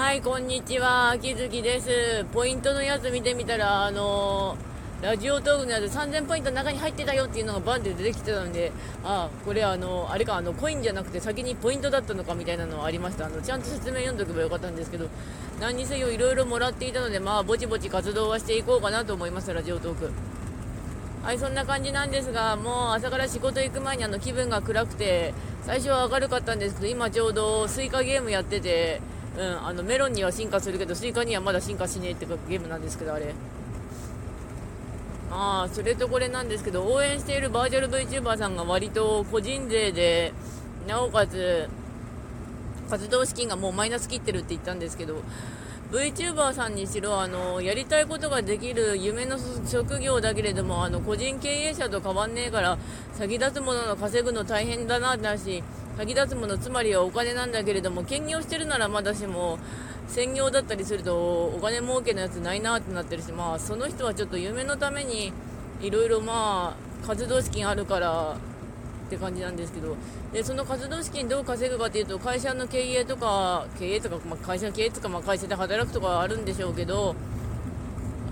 はい、こんにちは。秋月です。ポイントのやつ見てみたら、あのーラジオトークのやつ3000ポイントの中に入ってたよっていうのがバンって出てきてたので、あこれあの、あれか、あの、コインじゃなくて先にポイントだったのかみたいなのはありました。あの、ちゃんと説明読んどけばよかったんですけど、何にせよいろいろもらっていたので、まあ、ぼちぼち活動はしていこうかなと思います、ラジオトーク。はい、そんな感じなんですが、もう朝から仕事行く前にあの気分が暗くて、最初は明るかったんですけど、今ちょうどスイカゲームやってて、うん、あのメロンには進化するけど、スイカにはまだ進化しねえっていうゲームなんですけど、あれ。まあ、それとこれなんですけど、応援しているバーチャル VTuber さんが割と個人勢で、なおかつ、活動資金がもうマイナス切ってるって言ったんですけど、VTuber さんにしろあのやりたいことができる夢の職業だけれどもあの個人経営者と変わんねえから先立つものの稼ぐの大変だなだし先立つものつまりはお金なんだけれども兼業してるならまだしも専業だったりするとお金儲けのやつないなってなってるしまあその人はちょっと夢のためにいろいろまあ活動資金あるからって感じなんですけどでその活動資金どう稼ぐかというと会社の経営とか経営とか、まあ、会社の経営とか、まあ、会社で働くとかあるんでしょうけど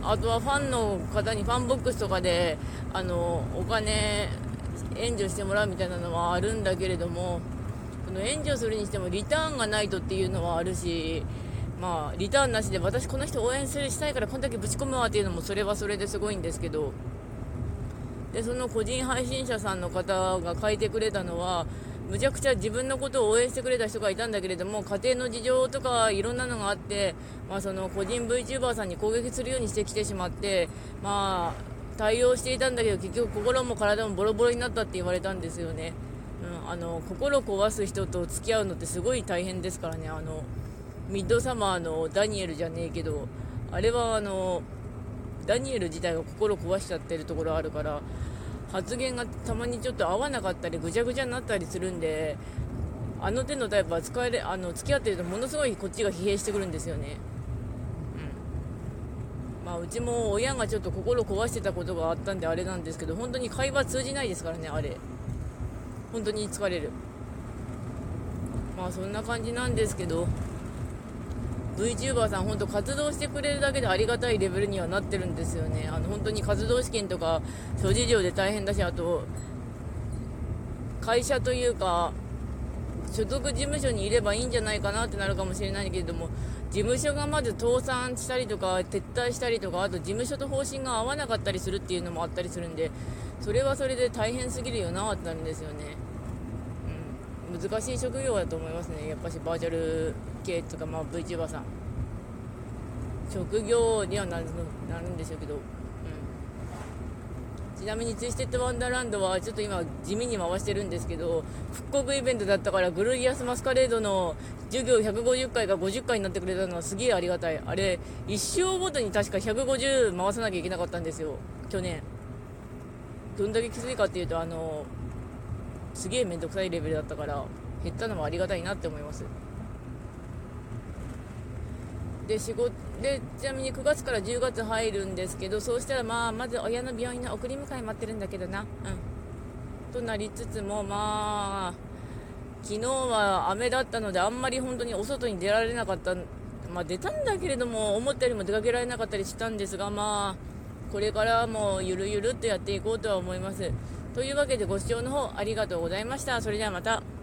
あとはファンの方にファンボックスとかであのお金援助してもらうみたいなのはあるんだけれどもその援助するにしてもリターンがないとっていうのはあるしまあリターンなしで私この人応援するしたいからこんだけぶち込むわっていうのもそれはそれですごいんですけど。でその個人配信者さんの方が書いてくれたのはむちゃくちゃ自分のことを応援してくれた人がいたんだけれども家庭の事情とかいろんなのがあって、まあ、その個人 VTuber さんに攻撃するようにしてきてしまって、まあ、対応していたんだけど結局心も体もボロボロになったって言われたんですよね、うん、あの心壊す人と付き合うのってすごい大変ですからね。あのミッドサマーのダニエルじゃねえけどあれはあのダニエル自体が心壊しちゃってるところあるから発言がたまにちょっと合わなかったりぐちゃぐちゃになったりするんであの手のタイプは使えれあの付き合ってるとものすごいこっちが疲弊してくるんですよね、まあ、うちも親がちょっと心壊してたことがあったんであれなんですけど本当に会話通じないですからねあれ。本当に疲れる。まあそんな感じなんですけど VTuber さん、本当活動してくれるだけでありがたいレベルにはなってるんですよね、あの本当に活動資金とか諸事情で大変だし、あと会社というか、所属事務所にいればいいんじゃないかなってなるかもしれないけれども、事務所がまず倒産したりとか、撤退したりとか、あと事務所と方針が合わなかったりするっていうのもあったりするんで、それはそれで大変すぎるよなってなるんですよね。うん、難しい職業だと思いますね、やっぱしバーチャル系とか、まあ、VTuber さん。職業にはなるなるんでしょうけど、うん、ちなみにツイステッドワンダーランドはちょっと今地味に回してるんですけど復刻イベントだったからグロリアスマスカレードの授業150回が50回になってくれたのはすげえありがたい。あれ一生ごとに確か150回さなきゃいけなかったんですよ。去年。どんだけきついかっていうとあのすげえ面倒くさいレベルだったから減ったのもありがたいなって思います。で仕事でちなみに9月から10月入るんですけどそうしたらまあまず親の病院の送り迎え待ってるんだけどな。うん。となりつつもまあ昨日は雨だったのであんまり本当にお外に出られなかった。まあ出たんだけれども思ったよりも出かけられなかったりしたんですがまあこれからもゆるゆるっとやっていこうとは思います。というわけでご視聴の方ありがとうございました。それではまた。